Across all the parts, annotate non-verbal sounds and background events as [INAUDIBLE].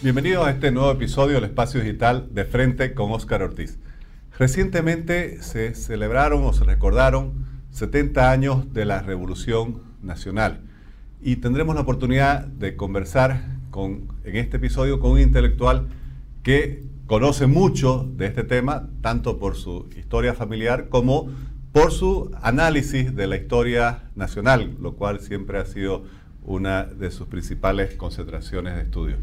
Bienvenidos a este nuevo episodio del Espacio Digital de Frente con Óscar Ortiz. Recientemente se celebraron o se recordaron 70 años de la Revolución Nacional y tendremos la oportunidad de conversar con, en este episodio con un intelectual que conoce mucho de este tema, tanto por su historia familiar como por su análisis de la historia nacional, lo cual siempre ha sido una de sus principales concentraciones de estudio.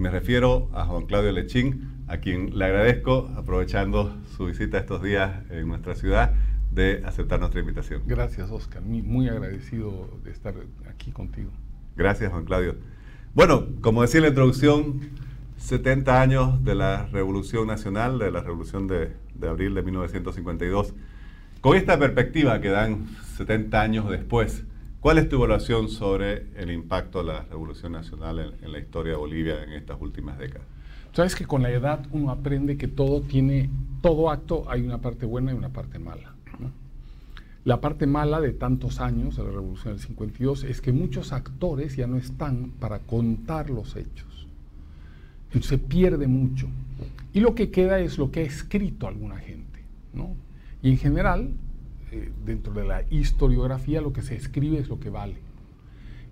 Me refiero a Juan Claudio Lechín, a quien le agradezco, aprovechando su visita estos días en nuestra ciudad, de aceptar nuestra invitación. Gracias, Oscar. Muy agradecido de estar aquí contigo. Gracias, Juan Claudio. Bueno, como decía en la introducción, 70 años de la Revolución Nacional, de la Revolución de, de abril de 1952. Con esta perspectiva que dan 70 años después, ¿Cuál es tu evaluación sobre el impacto de la Revolución Nacional en, la historia de Bolivia en estas últimas décadas? Sabes que con la edad uno aprende que todo tiene, todo acto hay una parte buena y una parte mala. La parte mala de tantos años de la Revolución del 52 es que muchos actores ya no están para contar los hechos. Entonces se pierde mucho. Y lo que queda es lo que ha escrito alguna gente. ¿no? Y en general, eh, dentro de la historiografía lo que se escribe es lo que vale.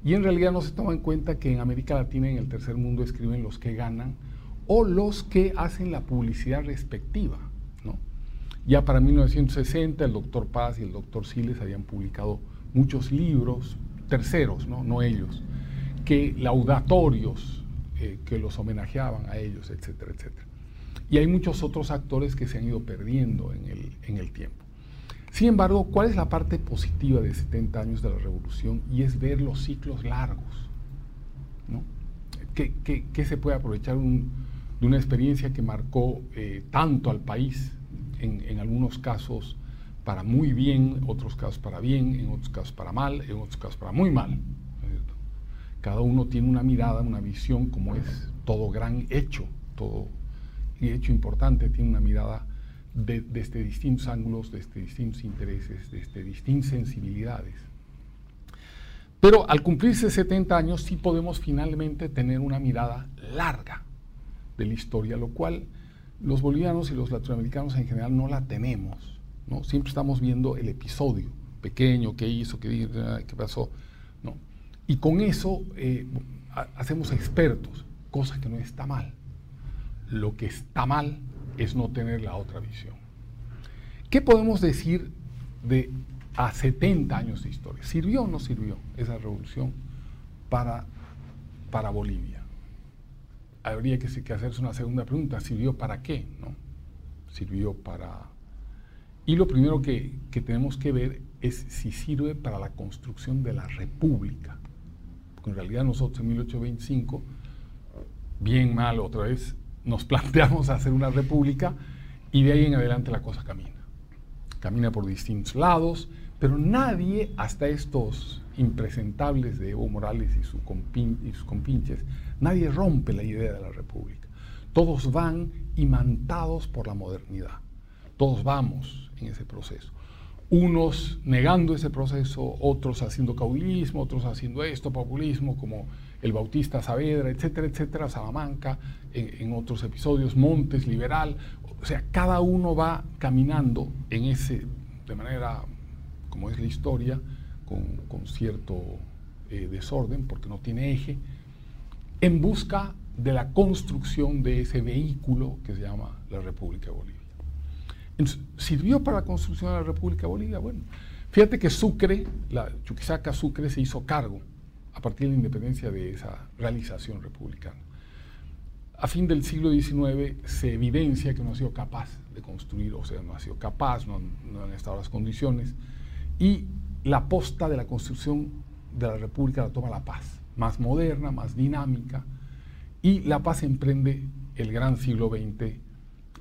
Y en realidad no se toma en cuenta que en América Latina y en el tercer mundo escriben los que ganan o los que hacen la publicidad respectiva. ¿no? Ya para 1960 el doctor Paz y el doctor Siles habían publicado muchos libros, terceros, no, no ellos, que laudatorios, eh, que los homenajeaban a ellos, etcétera, etcétera. Y hay muchos otros actores que se han ido perdiendo en el, en el tiempo. Sin embargo, ¿cuál es la parte positiva de 70 años de la revolución? Y es ver los ciclos largos. ¿no? ¿Qué, se puede aprovechar de una experiencia que marcó eh, tanto al país, en, algunos casos para muy bien, otros casos para bien, en otros casos para mal, en otros casos para muy mal? Cada uno tiene una mirada, una visión, como es todo gran hecho, todo hecho importante, tiene una mirada desde distintos ángulos, desde distintos intereses, desde distintas sensibilidades. Pero al cumplirse 70 años sí podemos finalmente tener una mirada larga de la historia, lo cual los bolivianos y los latinoamericanos en general no la tenemos. ¿no? Siempre estamos viendo el episodio pequeño, qué hizo, qué, qué pasó. ¿no? Y con eso eh, hacemos expertos, cosa que no está mal. Lo que está mal es no tener la otra visión. ¿Qué podemos decir de a 70 años de historia? ¿Sirvió o no sirvió esa revolución para, para Bolivia? Habría que, hacerse una segunda pregunta, ¿sirvió para qué? ¿no? Sirvió para... Y lo primero que, que tenemos que ver es si sirve para la construcción de la república. Porque en realidad nosotros en 1825, bien mal otra vez, nos planteamos hacer una república y de ahí en adelante la cosa camina. Camina por distintos lados, pero nadie, hasta estos impresentables de Evo Morales y, su y sus compinches, nadie rompe la idea de la república. Todos van imantados por la modernidad. Todos vamos en ese proceso. Unos negando ese proceso, otros haciendo caudillismo, otros haciendo esto, populismo, como el Bautista Saavedra, etcétera, etcétera, Salamanca, en, otros episodios, Montes, Liberal, o sea, cada uno va caminando en ese, de manera, como es la historia, con, cierto eh, desorden, porque no tiene eje, en busca de la construcción de ese vehículo que se llama la República de Bolivia. ¿Sirvió para la construcción de la República de Bolivia? Bueno, fíjate que Sucre, la Chuquisaca Sucre se hizo cargo a partir de la independencia de esa realización republicana. A fin del siglo XIX se evidencia que no ha sido capaz de construir, o sea, no ha sido capaz, no, han estado las condiciones, y la posta de la construcción de la República la toma la paz, más moderna, más dinámica, y la paz emprende el gran siglo XX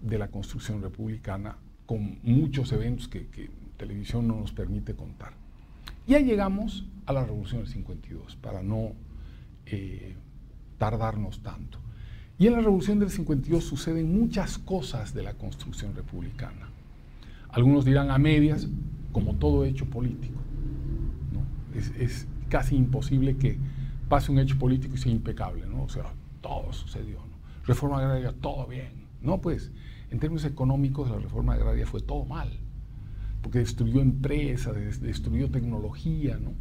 de la construcción republicana con muchos eventos que, que televisión no nos permite contar. Ya llegamos a la Revolución del 52, para no eh, tardarnos tanto. Y en la Revolución del 52 suceden muchas cosas de la construcción republicana. Algunos dirán a medias, como todo hecho político. Es, casi imposible que pase un hecho político y sea impecable, ¿no? O sea, todo sucedió. ¿no? reforma agraria, todo bien. No, pues, en términos económicos la reforma agraria fue todo mal, porque destruyó empresas, destruyó tecnología, ¿no?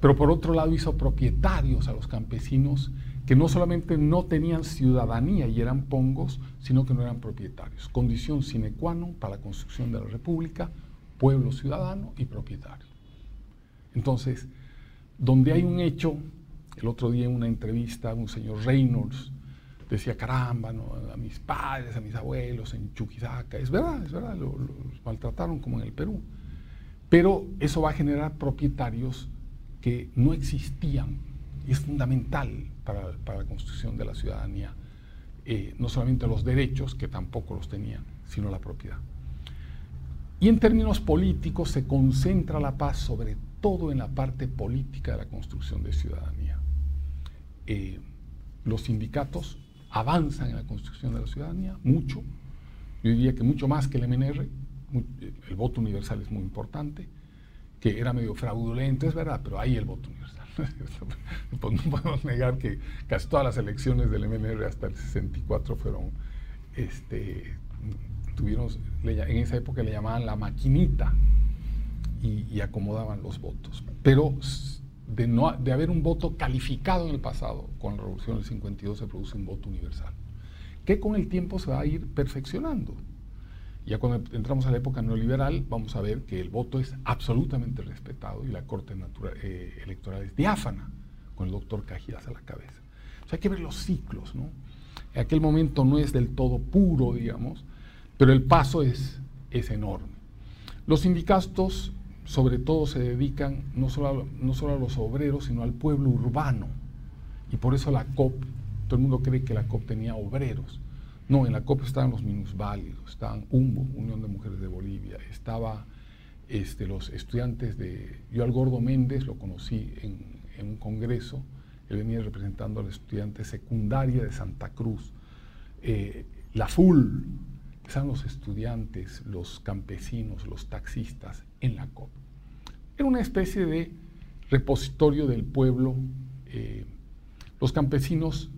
Pero por otro lado hizo propietarios a los campesinos que no solamente no tenían ciudadanía y eran pongos, sino que no eran propietarios. Condición sine qua non para la construcción de la República, pueblo ciudadano y propietario. Entonces, donde hay un hecho, el otro día en una entrevista, un señor Reynolds decía, caramba, a mis padres, a mis abuelos en Chuquisaca, es verdad, es verdad, los maltrataron como en el Perú. Pero eso va a generar propietarios que no existían y es fundamental para, la construcción de la ciudadanía, eh, no solamente los derechos, que tampoco los tenían, sino la propiedad. Y en términos políticos se concentra la paz sobre todo en la parte política de la construcción de ciudadanía. Eh, los sindicatos avanzan en la construcción de la ciudadanía mucho, yo diría que mucho más que el MNR, el voto universal es muy importante, que era medio fraudulento, es verdad, pero ahí el voto universal. [LAUGHS] pues no podemos negar que casi todas las elecciones del MNR hasta el 64 fueron, este, tuvieron, en esa época le llamaban la maquinita y, acomodaban los votos. Pero de, no, de haber un voto calificado en el pasado, con la revolución del 52 se produce un voto universal, que con el tiempo se va a ir perfeccionando. Ya cuando entramos a la época neoliberal, vamos a ver que el voto es absolutamente respetado y la Corte eh, Electoral es diáfana, con el doctor Cajidas a la cabeza. O sea, hay que ver los ciclos, ¿no? En aquel momento no es del todo puro, digamos, pero el paso es, es enorme. Los sindicatos, sobre todo, se dedican no solo, no solo a los obreros, sino al pueblo urbano. Y por eso la COP, todo el mundo cree que la COP tenía obreros no, en la COP estaban los minusválidos, estaban UMBO, Unión de Mujeres de Bolivia, estaba este, los estudiantes de... Yo al Gordo Méndez lo conocí en, un congreso, él venía representando a los estudiantes secundaria de Santa Cruz. Eh, la FUL, estaban los estudiantes, los campesinos, los taxistas en la COP. Era una especie de repositorio del pueblo. Eh, los campesinos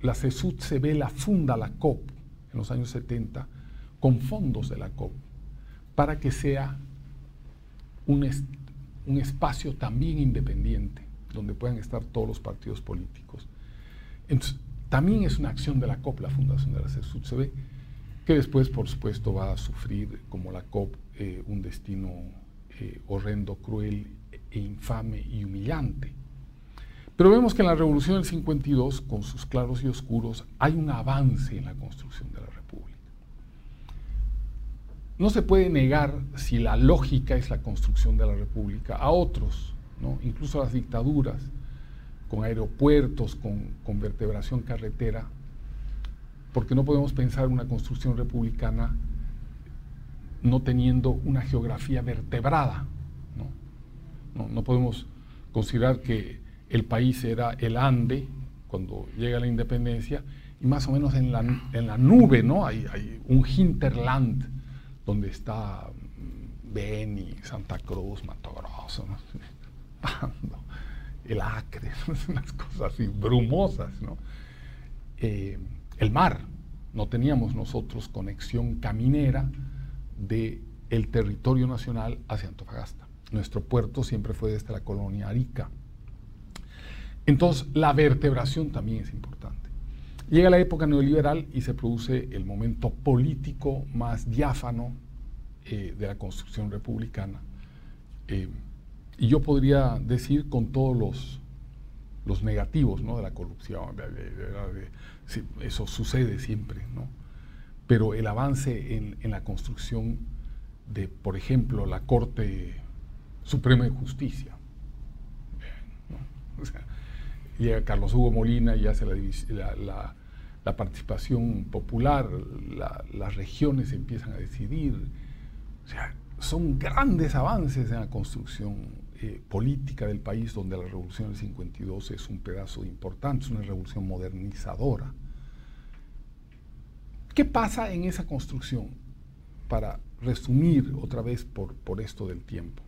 la CESUD la funda la COP en los años 70 con fondos de la COP para que sea un, un espacio también independiente donde puedan estar todos los partidos políticos. Entonces, también es una acción de la COP, la fundación de la CESUD que después, por supuesto, va a sufrir, como la COP, eh, un destino eh, horrendo, cruel e infame y humillante. Pero vemos que en la Revolución del 52, con sus claros y oscuros, hay un avance en la construcción de la República. No se puede negar si la lógica es la construcción de la República a otros, ¿no? incluso a las dictaduras, con aeropuertos, con, con vertebración carretera, porque no podemos pensar una construcción republicana no teniendo una geografía vertebrada. No, no, podemos considerar que el país era el Ande, cuando llega la independencia, y más o menos en la, en la nube, ¿no? Hay, hay, un hinterland donde está mm, Beni, Santa Cruz, Mato Grosso, [LAUGHS] el Acre, [LAUGHS] unas cosas así brumosas, ¿no? Eh, el mar, no teníamos nosotros conexión caminera de el territorio nacional hacia Antofagasta. Nuestro puerto siempre fue desde la colonia Arica. Entonces, la vertebración también es importante. Llega la época neoliberal y se produce el momento político más diáfano eh, de la construcción republicana. Eh, y yo podría decir con todos los, los negativos ¿no? de la corrupción, eso sucede siempre, ¿no? Pero el avance en, la construcción de, por ejemplo, la Corte Suprema de Justicia, o sea, llega Carlos Hugo Molina y hace la, participación popular, las regiones empiezan a decidir. O sea, son grandes avances en la construcción eh, política del país, donde la revolución del 52 es un pedazo importante, es una revolución modernizadora. ¿Qué pasa en esa construcción? Para resumir otra vez por, por esto del tiempo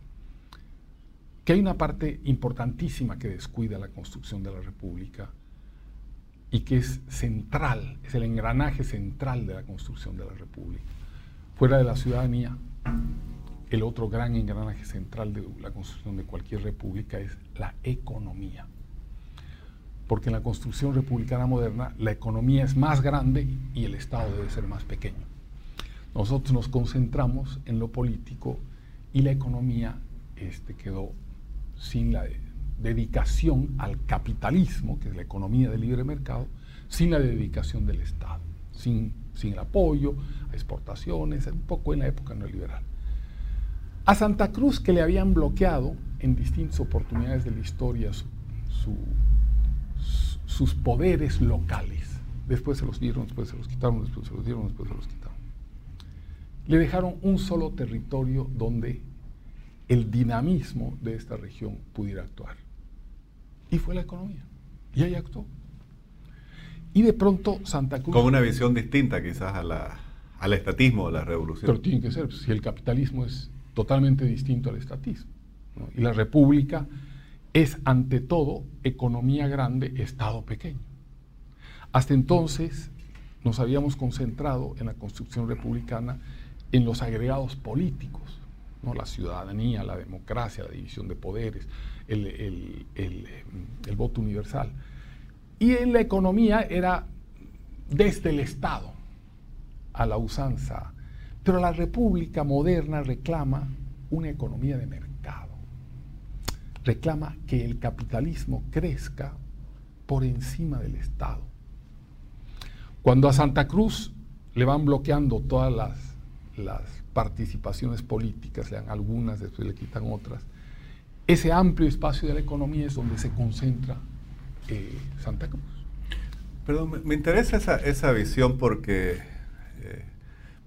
que hay una parte importantísima que descuida la construcción de la República y que es central, es el engranaje central de la construcción de la República. Fuera de la ciudadanía, el otro gran engranaje central de la construcción de cualquier república es la economía. Porque en la construcción republicana moderna la economía es más grande y el Estado debe ser más pequeño. Nosotros nos concentramos en lo político y la economía este, quedó sin la dedicación al capitalismo, que es la economía del libre mercado, sin la dedicación del Estado, sin, sin el apoyo a exportaciones, un poco en la época neoliberal. A Santa Cruz, que le habían bloqueado en distintas oportunidades de la historia sus poderes locales, después se los dieron, después se los quitaron, después se los dieron, después se los quitaron. Le dejaron un solo territorio donde el dinamismo de esta región pudiera actuar. Y fue la economía. Y ahí actuó. Y de pronto Santa Cruz... Con una visión distinta quizás a la, al estatismo de la revolución. Pero tiene que ser, si el capitalismo es totalmente distinto al estatismo. Y la república es ante todo economía grande, Estado pequeño. Hasta entonces nos habíamos concentrado en la construcción republicana en los agregados políticos, ¿no? la ciudadanía, la democracia, la división de poderes, el, el voto universal. Y en la economía era desde el Estado a la usanza pero la República moderna reclama una economía de mercado. Reclama que el capitalismo crezca por encima del Estado. Cuando a Santa Cruz le van bloqueando todas las, participaciones políticas, le dan algunas, después le quitan otras, ese amplio espacio de la economía es donde se concentra eh, Santa Cruz. Pero me, interesa esa, visión porque eh,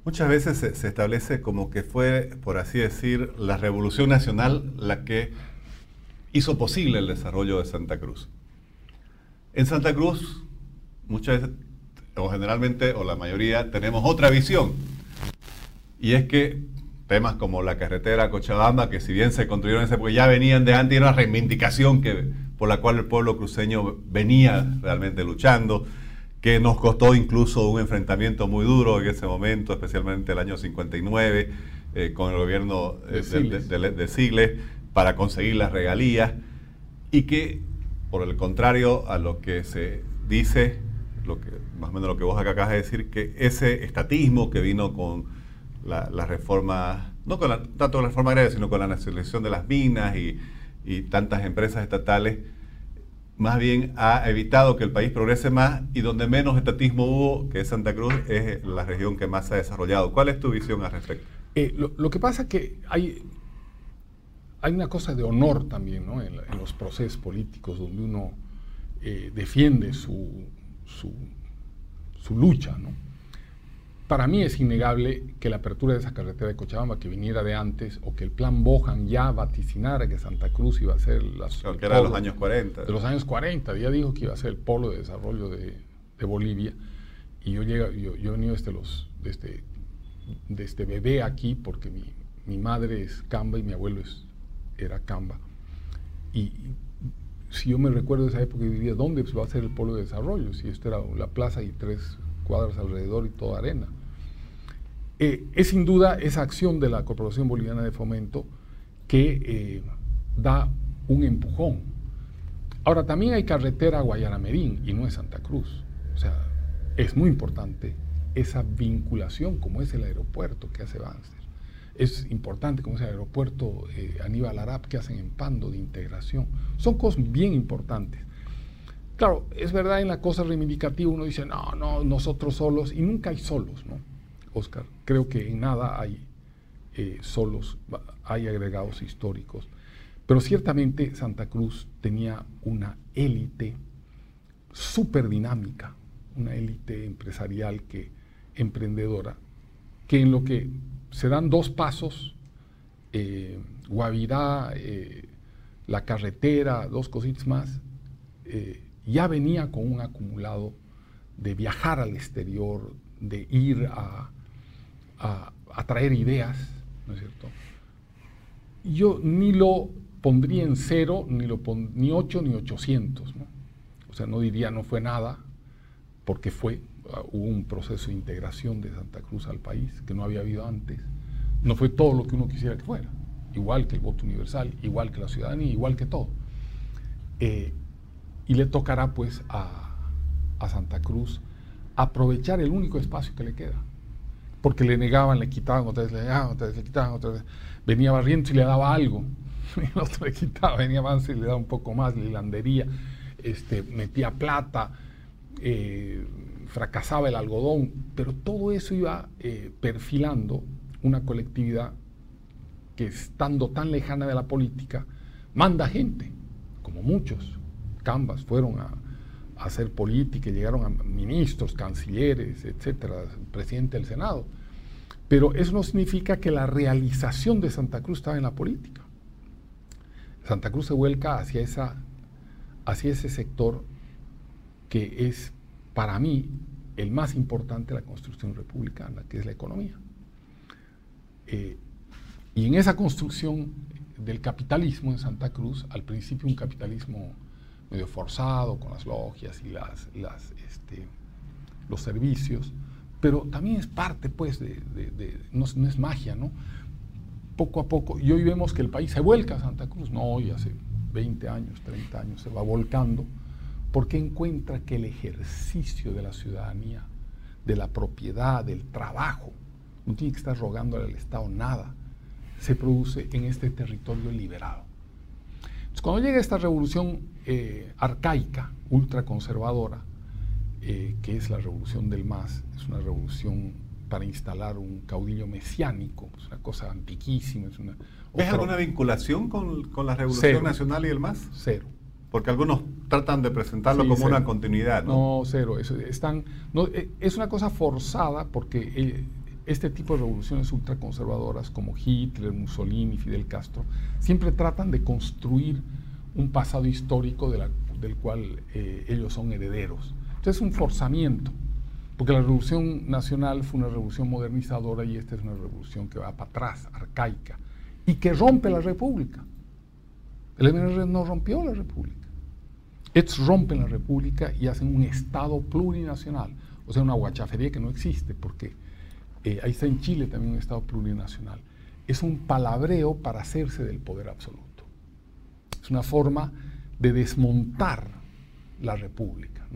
Muchas veces se, establece como que fue, por así decir, la Revolución Nacional la que hizo posible el desarrollo de Santa Cruz. En Santa Cruz, muchas veces, o generalmente, o la mayoría, tenemos otra visión. Y es que temas como la carretera Cochabamba, que si bien se construyeron en ese ya venían de antes, era una reivindicación que, por la cual el pueblo cruceño venía realmente luchando que nos costó incluso un enfrentamiento muy duro en ese momento, especialmente el año 59, eh, con el gobierno eh, de, Sigles, para conseguir las regalías, y que, por el contrario a lo que se dice, lo que, más o menos lo que vos acá acabas de decir, que ese estatismo que vino con la, reforma, no con la, tanto la reforma agraria, sino con la nacionalización de las minas y, tantas empresas estatales, más bien ha evitado que el país progrese más y donde menos estatismo hubo, que es Santa Cruz, es la región que más se ha desarrollado. ¿Cuál es tu visión al respecto? Eh, lo, que pasa es que hay, hay una cosa de honor también ¿no? en, los procesos políticos donde uno eh, defiende su, su, su lucha. ¿no? Para mí es innegable que la apertura de esa carretera de Cochabamba que viniera de antes o que el plan Bohan ya vaticinara que Santa Cruz iba a ser la que era de los años 40. De los años 40, ya dijo que iba a ser el polo de desarrollo de, Bolivia. Y yo, llega, yo, he venido desde, los, desde, desde bebé aquí porque mi, madre es Camba y mi abuelo es, era Camba. Y, si yo me recuerdo esa época y vivía, ¿dónde va a ser el polo de desarrollo? Si esto era la plaza y tres cuadras alrededor y toda arena. Eh, es sin duda esa acción de la Corporación Boliviana de Fomento que eh, da un empujón. Ahora, también hay carretera a Guayaramerín y no es Santa Cruz. O sea, es muy importante esa vinculación como es el aeropuerto que hace Banster. Es importante como es el aeropuerto eh, Aníbal Arap que hacen en Pando de integración. Son cosas bien importantes. Claro, es verdad en la cosa reivindicativa uno dice, no, no, nosotros solos, y nunca hay solos, ¿no? Oscar, creo que en nada hay eh, solos, hay agregados históricos. Pero ciertamente Santa Cruz tenía una élite súper dinámica, una élite empresarial que, emprendedora, que en lo que se dan dos pasos, eh, Guavirá, eh, la carretera, dos cositas más, eh, ya venía con un acumulado de viajar al exterior, de ir a, traer ideas, ¿no es cierto? Yo ni lo pondría en cero, ni, lo ni 8 ni 800, ¿no? O sea, no diría no fue nada, porque fue, hubo un proceso de integración de Santa Cruz al país que no había habido antes. No fue todo lo que uno quisiera que fuera, igual que el voto universal, igual que la ciudadanía, igual que todo. Eh, y le tocará pues a, a Santa Cruz aprovechar el único espacio que le queda. Porque le negaban, le quitaban, otra vez le negaban, otra vez le quitaban, otra vez. Venía barriendo y le daba algo. [LAUGHS] El otro le quitaba, venía más y le daba un poco más, le landería, este, metía plata, eh, fracasaba el algodón, pero todo eso iba eh, perfilando una colectividad que estando tan lejana de la política, manda gente, como muchos. Cambas fueron a, hacer política, llegaron a ministros, cancilleres, etcétera, presidente del Senado. Pero eso no significa que la realización de Santa Cruz estaba en la política. Santa Cruz se vuelca hacia, esa, hacia ese sector que es para mí el más importante de la construcción republicana, que es la economía. Eh, y en esa construcción del capitalismo en Santa Cruz, al principio un capitalismo medio forzado con las logias y las, este, los servicios, pero también es parte, pues, de, no, es magia, ¿no? Poco a poco, y hoy vemos que el país se vuelca a Santa Cruz, no hoy, hace 20 años, 30 años, se va volcando, porque encuentra que el ejercicio de la ciudadanía, de la propiedad, del trabajo, no tiene que estar rogándole al Estado nada, se produce en este territorio liberado cuando llega esta revolución eh, arcaica, ultraconservadora, eh, que es la revolución del MAS, es una revolución para instalar un caudillo mesiánico, es una cosa antiquísima. Es una, ¿Ves alguna vinculación con, la Revolución Nacional y el MAS? Cero. Porque algunos tratan de presentarlo como una continuidad. No, no cero. Es, están, no, eh, es una cosa forzada porque eh, este tipo de revoluciones ultraconservadoras como Hitler, Mussolini, Fidel Castro, siempre tratan de construir un pasado histórico del cual eh, ellos son herederos. Entonces es un forzamiento, porque la revolución nacional fue una revolución modernizadora y esta es una revolución que va para atrás, arcaica, y que rompe la república. El MNR no rompió la república. Estos rompen la república y hacen un Estado plurinacional, o sea, una guachafería que no existe, porque eh, ahí está en Chile también un Estado plurinacional. Es un palabreo para hacerse del poder absoluto. Es una forma de desmontar la república.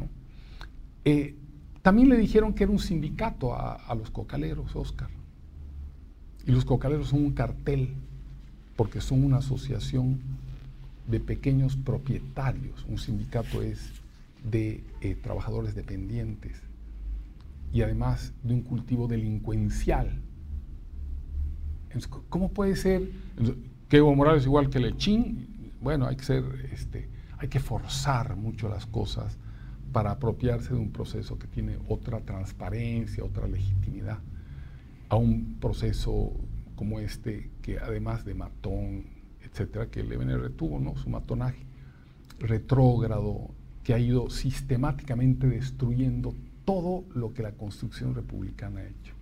Eh, también le dijeron que era un sindicato a, a los cocaleros, Oscar. Y los cocaleros son un cartel, porque son una asociación de pequeños propietarios. Un sindicato es de eh, trabajadores dependientes y además de un cultivo delincuencial. ¿Cómo puede ser que Evo Morales igual que Lechín? Bueno, hay que ser, este, hay que forzar mucho las cosas para apropiarse de un proceso que tiene otra transparencia, otra legitimidad, a un proceso como este que además de matón, etcétera, que el EBNR tuvo, ¿no? Su matonaje retrógrado, que ha ido sistemáticamente destruyendo todo lo que la construcción republicana ha hecho.